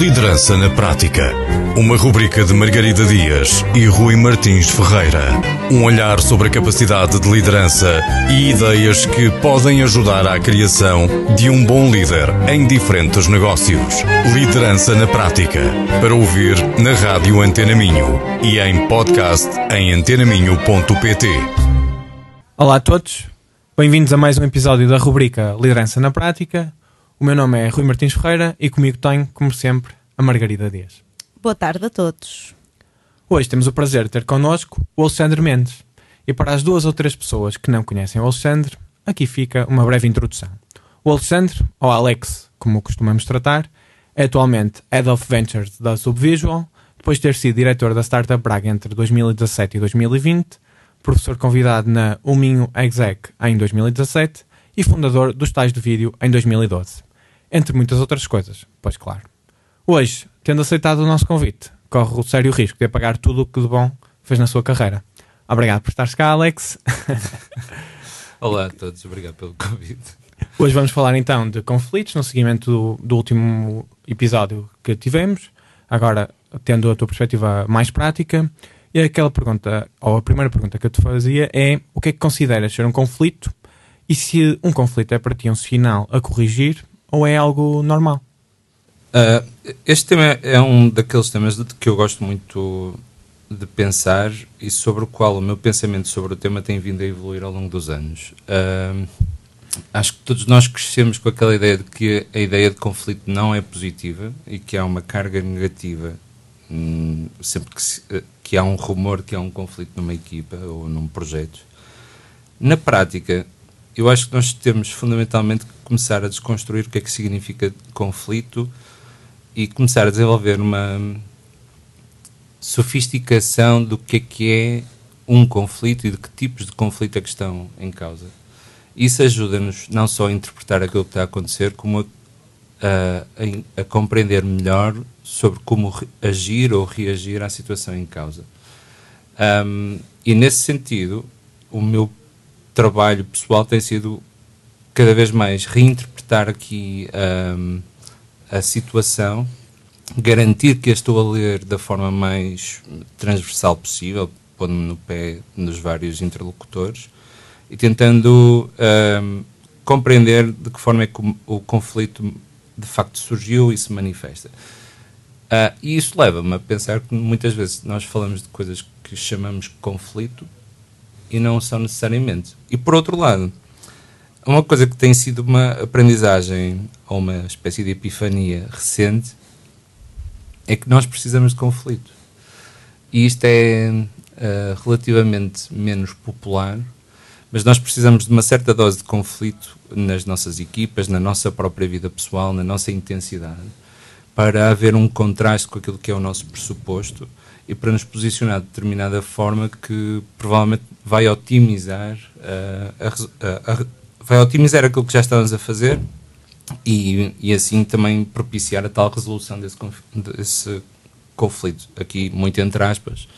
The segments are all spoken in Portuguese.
Liderança na Prática. Uma rubrica de Margarida Dias e Rui Martins Ferreira. Um olhar sobre a capacidade de liderança e ideias que podem ajudar à criação de um bom líder em diferentes negócios. Liderança na Prática. Para ouvir na Rádio Antena Minho e em podcast em antenaminho.pt. Olá a todos, bem-vindos a mais um episódio da rubrica Liderança na Prática. O meu nome é Rui Martins Ferreira e comigo tenho, como sempre, a Margarida Dias. Boa tarde a todos. Hoje temos o prazer de ter connosco o Alexandre Mendes. E para as duas ou três pessoas que não conhecem o Alexandre, aqui fica uma breve introdução. O Alexandre, ou Alex, como o costumamos tratar, é atualmente Head of Ventures da Subvisual, depois de ter sido diretor da Startup Braga entre 2017 e 2020, professor convidado na Uminho Exec em 2017 e fundador dos Tais de Vídeo em 2012 entre muitas outras coisas, pois claro. Hoje, tendo aceitado o nosse convite, corre o sério risco de apagar tudo o que de bom fez na sua carreira. Obrigado por estares cá, Alex. Olá a todos, obrigado pelo convite. Hoje vamos falar então de conflitos no seguimento do, do último episódio que tivemos, agora tendo a tua perspectiva mais prática. E aquela pergunta, ou a primeira pergunta que eu te fazia é: o que é que consideras ser um conflito? E se um conflito é para ti um sinal a corrigir ou é algo normal? Uh, este tema é um daqueles temas de que eu gosto muito de pensar e sobre o qual o meu pensamento sobre o tema tem vindo a evoluir ao longo dos anos. Uh, acho que todos nós crescemos com aquela ideia de que a ideia de conflito não é positiva e que há uma carga negativa hum, sempre que, se, que há um rumor que há um conflito numa equipa ou num projeto. Na prática, eu acho que nós temos fundamentalmente que começar a desconstruir o que é que significa conflito e começar a desenvolver uma sofisticação do que é que é um conflito e de que tipos de conflito é que estão em causa. Isso ajuda-nos não só a interpretar aquilo que está a acontecer, como a, a, a compreender melhor sobre como agir ou reagir à situação em causa. Um, e nesse sentido, o meu trabalho pessoal tem sido cada vez mais reinterpretar aqui um, a situação, garantir que a estou a ler da forma mais transversal possível, pondo-me no pé nos vários interlocutores e tentando um, compreender de que forma é que o, o, conflito de facto surgiu e se manifesta. Uh, e isso leva-me a pensar que muitas vezes nós falamos de coisas que chamamos conflito e não são necessariamente. E por outro lado, uma coisa que tem sido uma aprendizagem ou uma espécie de epifania recente é que nós precisamos de conflito. E isto é uh, relativamente menos popular, mas nós precisamos de uma certa dose de conflito nas nossas equipas, na nossa própria vida pessoal, na nossa intensidade, para haver um contraste com aquilo que é o nosso pressuposto e para nos posicionar de determinada forma que provavelmente vai otimizar, uh, a, a, a, vai otimizar aquilo que já estamos a fazer e, e assim também propiciar a tal resolução desse, desse conflito. Aqui, muito entre aspas,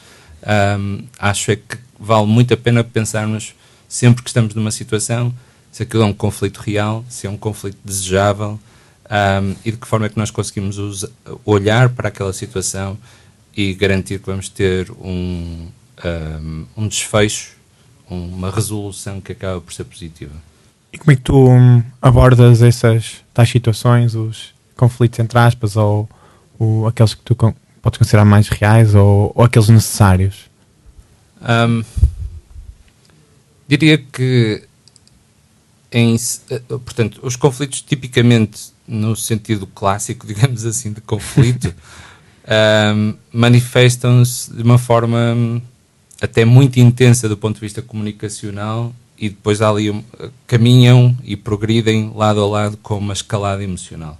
um, acho é que vale muito a pena pensarmos sempre que estamos numa situação se aquilo é um conflito real, se é um conflito desejável um, e de que forma é que nós conseguimos usar, olhar para aquela situação e garantir que vamos ter um, um, um desfecho, uma resolução que acaba por ser positiva. E como é que tu hum, abordas essas tais situações, os conflitos entre aspas, ou, ou aqueles que tu podes considerar mais reais ou, ou aqueles necessários? Um, diria que em, eh, portanto, os conflitos tipicamente no sentido clássico, digamos assim, de conflito um, manifestam-se de uma forma hum, até muito intensa do ponto de vista comunicacional e depois ali caminham e progridem lado a lado com uma escalada emocional.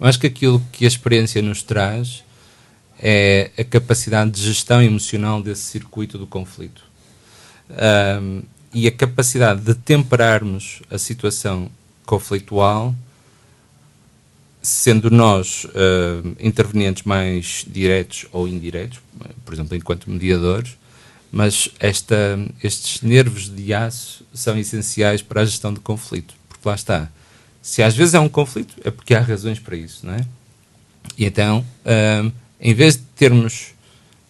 Eu acho que aquilo que a experiência nos traz é a capacidade de gestão emocional desse circuito do conflito. Um, e a capacidade de temperarmos a situação conflitual sendo nós uh, intervenientes mais diretos ou indiretos, por exemplo, enquanto mediadores, mas esta, estes nervos de aço são essenciais para a gestão de conflito, porque lá está. Se às vezes é um conflito, é porque há razões para isso, não é? E então, um, em vez de termos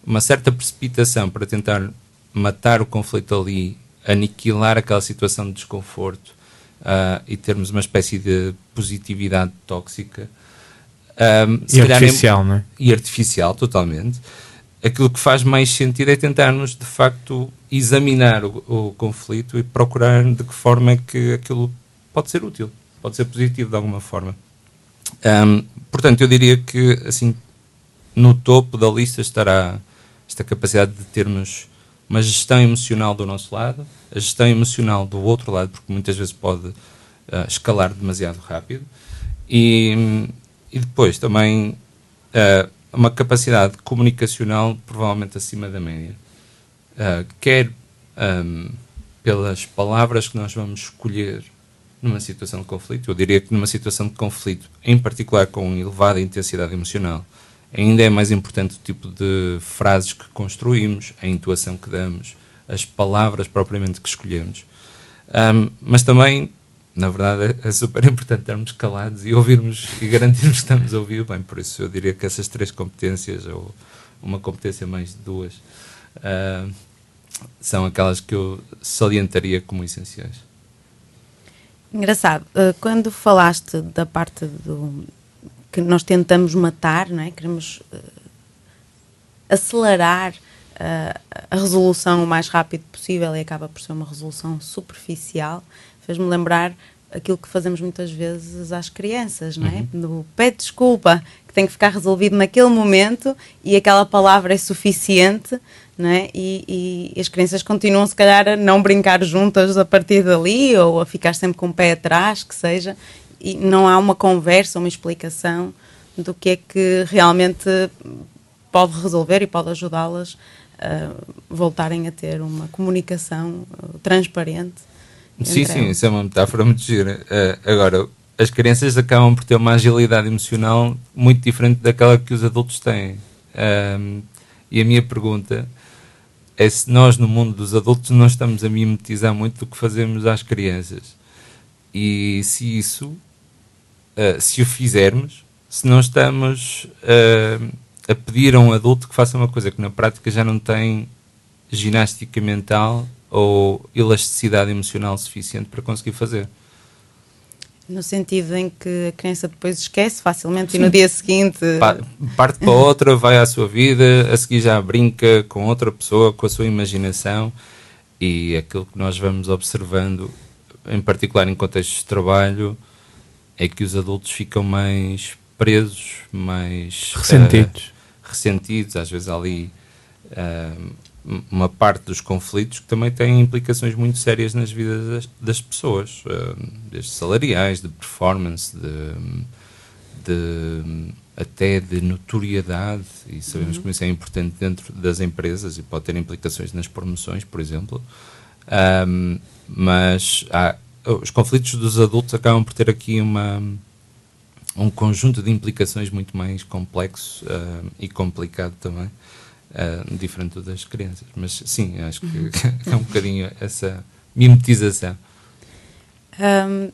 uma certa precipitação para tentar matar o conflito ali, aniquilar aquela situação de desconforto uh, e termos uma espécie de positividade tóxica. Um, e artificial, é, não é? E artificial, totalmente. Aquilo que faz mais sentido é tentarmos, de facto, examinar o, o conflito e procurar de que forma é que aquilo pode ser útil, pode ser positivo de alguma forma. Um, portanto, eu diria que, assim, no topo da lista estará esta capacidade de termos uma gestão emocional do nosso lado, a gestão emocional do outro lado, porque muitas vezes pode uh, escalar demasiado rápido, e, e depois também uh, uma capacidade comunicacional provavelmente acima da média. Uh, quer um, pelas palavras que nós vamos escolher numa situação de conflito, eu diria que numa situação de conflito, em particular com elevada intensidade emocional, ainda é mais importante o tipo de frases que construímos, a intuação que damos, as palavras propriamente que escolhemos. Um, mas também, na verdade, é, é super importante estarmos calados e ouvirmos e garantirmos que estamos a ouvir bem. Por isso, eu diria que essas três competências, ou uma competência mais de duas, uh, são aquelas que eu salientaria como essenciais. Engraçado, uh, quando falaste da parte do, que nós tentamos matar, não é? queremos uh, acelerar uh, a resolução o mais rápido possível e acaba por ser uma resolução superficial, fez-me lembrar aquilo que fazemos muitas vezes às crianças, não é? Uhum. No pede desculpa, que tem que ficar resolvido naquele momento e aquela palavra é suficiente, não é? E, e, as crianças continuam, se calhar, a não brincar juntas a partir dali ou a ficar sempre com o pé atrás, que seja, e não há uma conversa, uma explicação do que é que realmente pode resolver e pode ajudá-las a voltarem a ter uma comunicação uh, transparente. Sim, sim, isso é uma metáfora muito gira. Uh, agora, as crianças acabam por ter uma agilidade emocional muito diferente daquela que os adultos têm. Um, e a minha pergunta é se nós, no mundo dos adultos, não estamos a mimetizar muito do que fazemos às crianças. E se isso uh, se o fizermos, se não estamos uh, a pedir a um adulto que faça uma coisa que na prática já não tem ginástica mental ou elasticidade emocional suficiente para conseguir fazer. No sentido em que a criança depois esquece facilmente Sim. e no dia seguinte. parte para outra, vai à sua vida, a seguir já brinca com outra pessoa, com a sua imaginação e aquilo que nós vamos observando, em particular em contextos de trabalho, é que os adultos ficam mais presos, mais ressentidos. Uh, ressentidos, às vezes ali uh, uma parte dos conflitos que também têm implicações muito sérias nas vidas das, das pessoas, uh, desde salariais, de performance, de, de até de notoriedade, e sabemos uhum. que isso é importante dentro das empresas e pode ter implicações nas promoções, por exemplo. Um, mas há, os conflitos dos adultos acabam por ter aqui uma, um conjunto de implicações muito mais complexo uh, e complicado também, uh, diferente das crianças. Mas sim, acho que uhum. é um bocadinho essa mimetização. Um,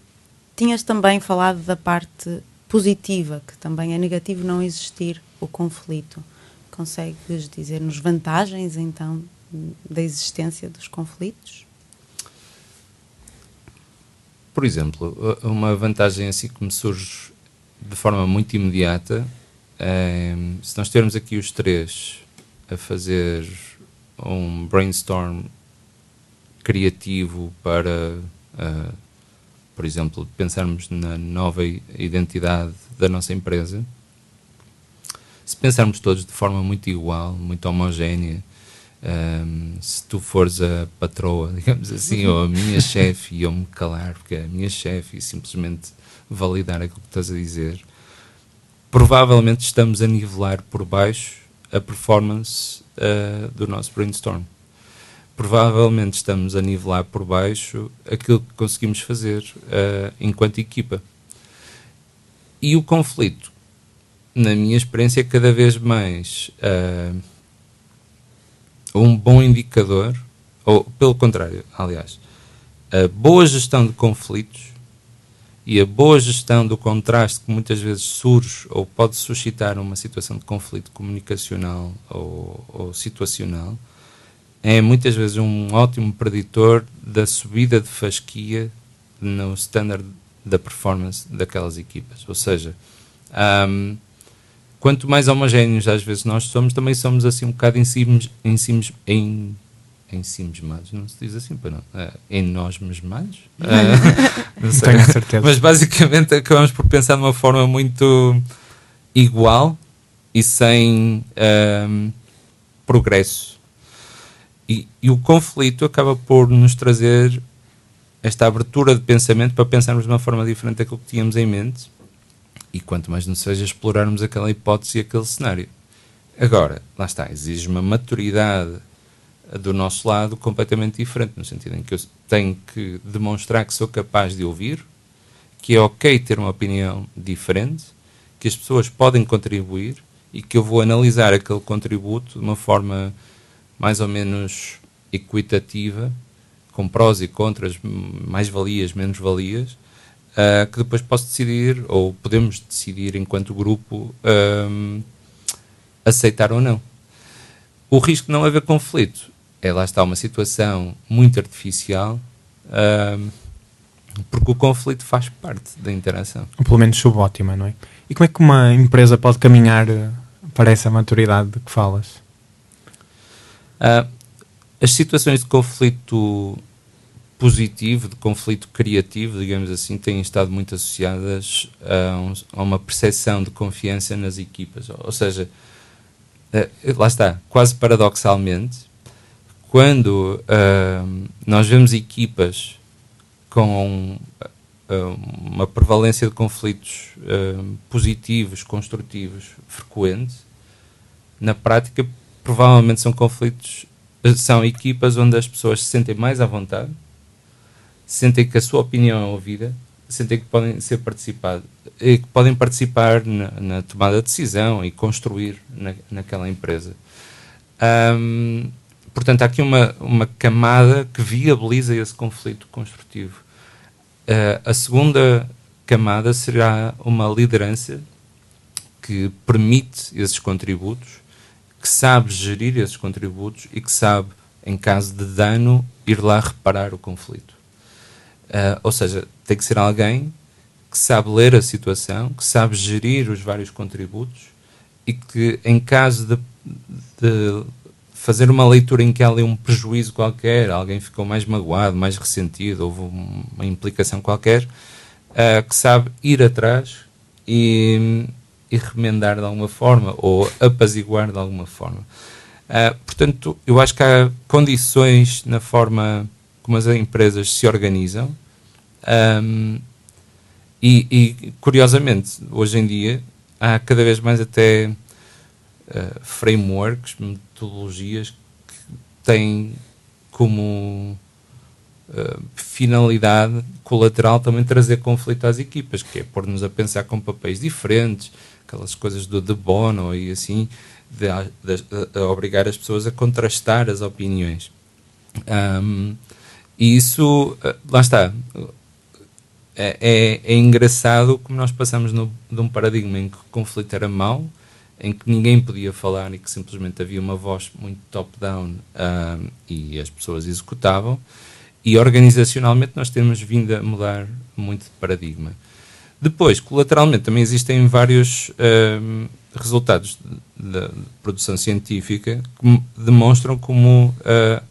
tinhas também falado da parte positiva, que também é negativo não existir o conflito. Consegues dizer-nos vantagens, então, da existência dos conflitos? Por exemplo, uma vantagem assim que me surge de forma muito imediata é se nós termos aqui os três a fazer um brainstorm criativo para, uh, por exemplo, pensarmos na nova identidade da nossa empresa, se pensarmos todos de forma muito igual, muito homogénea, um, se tu fores a patroa, digamos assim, ou a minha chefe e eu me calar, porque é a minha chefe e simplesmente validar aquilo que estás a dizer, provavelmente estamos a nivelar por baixo a performance uh, do nosso brainstorm. Provavelmente estamos a nivelar por baixo aquilo que conseguimos fazer uh, enquanto equipa. E o conflito, na minha experiência, é cada vez mais. Uh, um bom indicador, ou pelo contrário, aliás, a boa gestão de conflitos e a boa gestão do contraste que muitas vezes surge ou pode suscitar uma situação de conflito comunicacional ou, ou situacional é muitas vezes um ótimo preditor da subida de fasquia no standard da performance daquelas equipas. Ou seja, um, quanto mais homogéneos às vezes nós somos, também somos assim um bocado em cimos, em cimos, em em si mesmados, não se diz assim, para não. Uh, em nós mesmados? Uh, não sei. Tenho certeza. Mas basicamente acabamos por pensar de uma forma muito igual e sem uh, progresso. E, e, o conflito acaba por nos trazer esta abertura de pensamento para pensarmos de uma forma diferente daquilo que tínhamos em mente e quanto mais não seja explorarmos aquela hipótese e aquele cenário. Agora, lá está, exige uma maturidade do nosso lado completamente diferente, no sentido em que eu tenho que demonstrar que sou capaz de ouvir, que é ok ter uma opinião diferente, que as pessoas podem contribuir e que eu vou analisar aquele contributo de uma forma mais ou menos equitativa, com prós e contras, mais valias, menos valias, uh, que depois posso decidir, ou podemos decidir enquanto grupo, uh, aceitar ou não. O risco de não haver conflito é lá está uma situação muito artificial, uh, porque o conflito faz parte da interação. Ou pelo menos subótima, não é? E como é que uma empresa pode caminhar eh, para essa maturidade de que falas? Uh, as situações de conflito positivo, de conflito criativo, digamos assim, têm estado muito associadas a, um, a uma percepção de confiança nas equipas. Ou, seja, uh, lá está, quase paradoxalmente, quando uh, nós vemos equipas com uh, uma prevalência de conflitos uh, positivos, construtivos, frequentes, na prática provavelmente são conflitos, são equipas onde as pessoas se sentem mais à vontade, sentem que a sua opinião é ouvida, sentem que podem ser participados, que podem participar na, na, tomada de decisão e construir na, naquela empresa. Um, Portanto, há aqui uma, uma camada que viabiliza esse conflito construtivo. Uh, a segunda camada será uma liderança que permite esses contributos, que sabe gerir esses contributos e que sabe, em caso de dano, ir lá reparar o conflito. Uh, ou seja, tem que ser alguém que sabe ler a situação, que sabe gerir os vários contributos e que, em caso de, de fazer uma leitura em que há ali um prejuízo qualquer, alguém ficou mais magoado, mais ressentido, houve uma implicação qualquer, uh, que sabe ir atrás e, e, remendar de alguma forma ou apaziguar de alguma forma. Uh, portanto, eu acho que há condições na forma como as empresas se organizam um, e, e, curiosamente, hoje em dia há cada vez mais até uh, frameworks, metodologias que têm como uh, finalidade colateral também trazer conflito às equipas, que é pôr-nos a pensar com papéis diferentes, aquelas coisas do de bono e assim, de, de, de, obrigar as pessoas a contrastar as opiniões. Um, e isso, uh, lá está, é, é, é, engraçado como nós passamos no, de um paradigma em que o conflito era mau em que ninguém podia falar e que simplesmente havia uma voz muito top-down uh, e as pessoas executavam. E organizacionalmente nós temos vindo a mudar muito de paradigma. Depois, colateralmente, também existem vários uh, resultados de, produção científica que demonstram como, uh,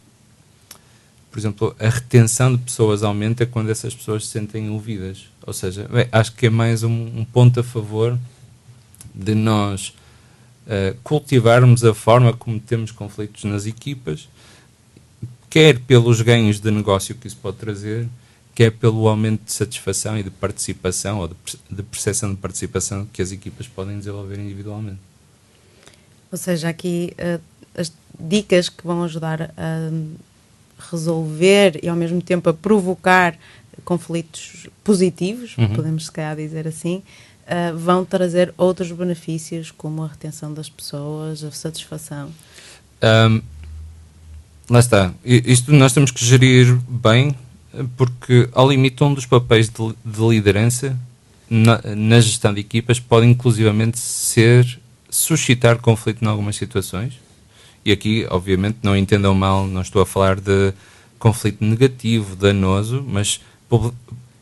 por exemplo, a retenção de pessoas aumenta quando essas pessoas se sentem ouvidas. Ou seja, bem, acho que é mais um, um ponto a favor de nós uh, cultivarmos a forma como temos conflitos nas equipas, quer pelos ganhos de negócio que isso pode trazer, quer pelo aumento de satisfação e de participação ou de, de percepção de participação que as equipas podem desenvolver individualmente. Ou seja, aqui uh, as dicas que vão ajudar a resolver e ao mesmo tempo a provocar conflitos positivos, uhum. podemos se calhar dizer assim, uh, vão trazer outros benefícios, como a retenção das pessoas, a satisfação? Um, lá está. Isto nós temos que gerir bem porque, ao limite, um dos papéis de, de liderança na, na, gestão de equipas pode inclusivamente ser suscitar conflito em algumas situações. E aqui, obviamente, não entendam mal, não estou a falar de conflito negativo, danoso, mas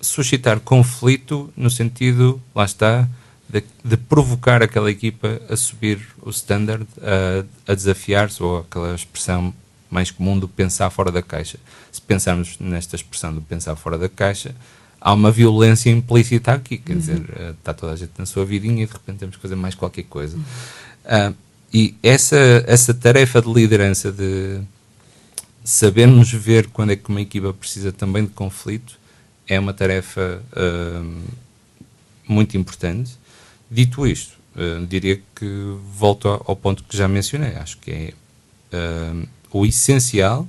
suscitar conflito no sentido, lá está, de, de provocar aquela equipa a subir o standard, a, a desafiar-se, ou aquela expressão mais comum do pensar fora da caixa. Se pensarmos nesta expressão do pensar fora da caixa, há uma violência implícita aqui, quer uhum. dizer, eh, está toda a gente na sua vidinha e de repente temos que fazer mais qualquer coisa. Uhum. Uh, e essa, essa tarefa de liderança, de sabermos ver quando é que uma equipa precisa também de conflito, é uma tarefa uh, muito importante. Dito isto, uh, diria que volto ao ponto que já mencionei. Acho que é uh, o essencial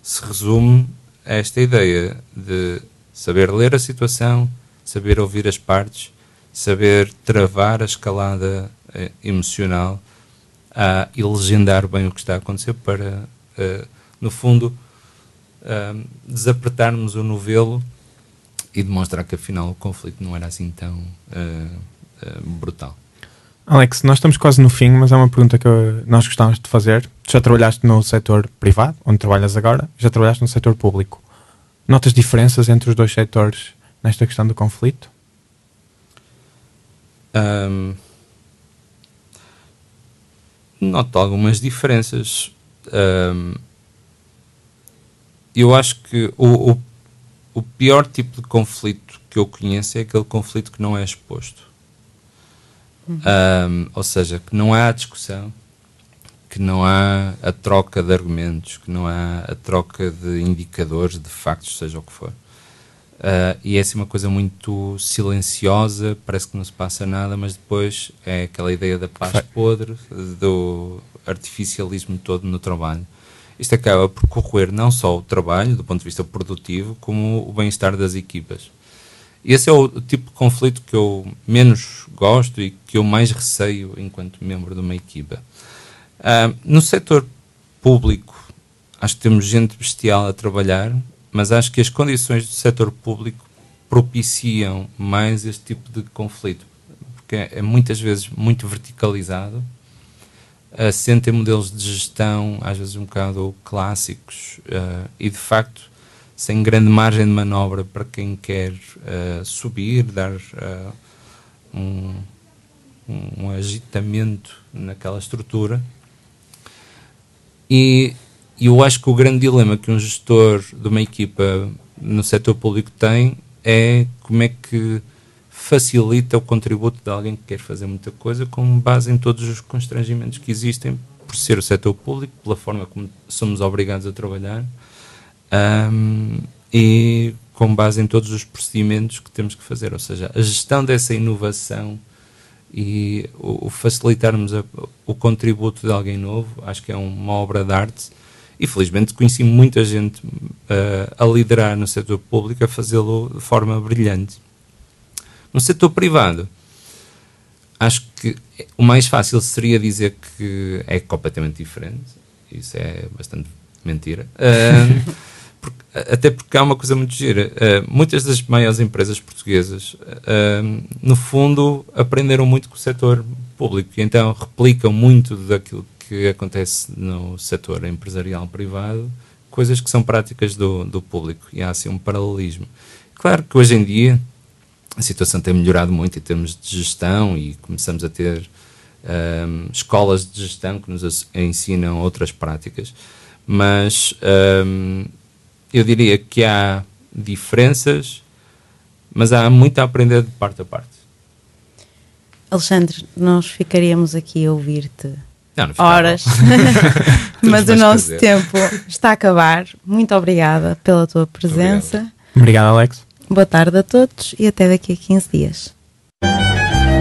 se resume a esta ideia de saber ler a situação, saber ouvir as partes, saber travar a escalada uh, emocional uh, e legendar bem o que está a acontecer para, uh, no fundo, desapertarmos o novelo e demonstrar que afinal o conflito não era assim tão brutal. Alex, nós estamos quase no fim, mas é uma pergunta que nós gostávamos de fazer. Tu já trabalhaste no setor privado, onde trabalhas agora, já trabalhaste no setor público. Notas diferenças entre os dois setores nesta questão do conflito? Um, noto algumas diferenças. Um, eu acho que o, o, o pior tipo de conflito que eu conheço é aquele conflito que não é exposto um, ou seja, que não há discussão, que não há a troca de argumentos, que não há a troca de indicadores, de factos, seja o que for. Uh, e é assim uma coisa muito silenciosa, parece que não se passa nada, mas depois é aquela ideia da paz podre, do artificialismo todo no trabalho. Isto acaba por corroer não só o trabalho, do ponto de vista produtivo, como o bem-estar das equipas. Esse é o tipo de conflito que eu menos gosto e que eu mais receio enquanto membro de uma equipa. Uh, no setor público, acho que temos gente bestial a trabalhar, mas acho que as condições do setor público propiciam mais este tipo de conflito, porque é, é muitas vezes muito verticalizado, assenta em modelos de gestão, às vezes um bocado clássicos, uh, e de facto sem grande margem de manobra para quem quer uh, subir, dar uh, um, um, agitamento naquela estrutura. E eu acho que o grande dilema que um gestor de uma equipa no setor público tem é como é que facilita o contributo de alguém que quer fazer muita coisa com base em todos os constrangimentos que existem por ser o setor público, pela forma como somos obrigados a trabalhar um, e com base em todos os procedimentos que temos que fazer, ou seja, a gestão dessa inovação e o facilitarmos a, o contributo de alguém novo, acho que é uma obra de arte e felizmente conheci muita gente uh, a liderar no setor público a fazê-lo de forma brilhante. No setor privado, acho que o mais fácil seria dizer que é completamente diferente. Isso é bastante mentira. Uh, Porque, até porque há uma coisa muito gira. Uh, muitas das maiores empresas portuguesas, uh, no fundo, aprenderam muito com o setor público e então replicam muito daquilo que acontece no setor empresarial privado, coisas que são práticas do, do público e há assim um paralelismo. Claro que hoje em dia a situação tem melhorado muito em termos de gestão e começamos a ter um, escolas de gestão que nos ensinam outras práticas, mas um, eu diria que há diferenças, mas há muito a aprender de parte a parte. Alexandre, nós ficaríamos aqui a ouvir-te horas, mas o nosso fazer. tempo está a acabar. Muito obrigada pela tua presença. Obrigado. Obrigado, Alex. Boa tarde a todos e até daqui a 15 dias.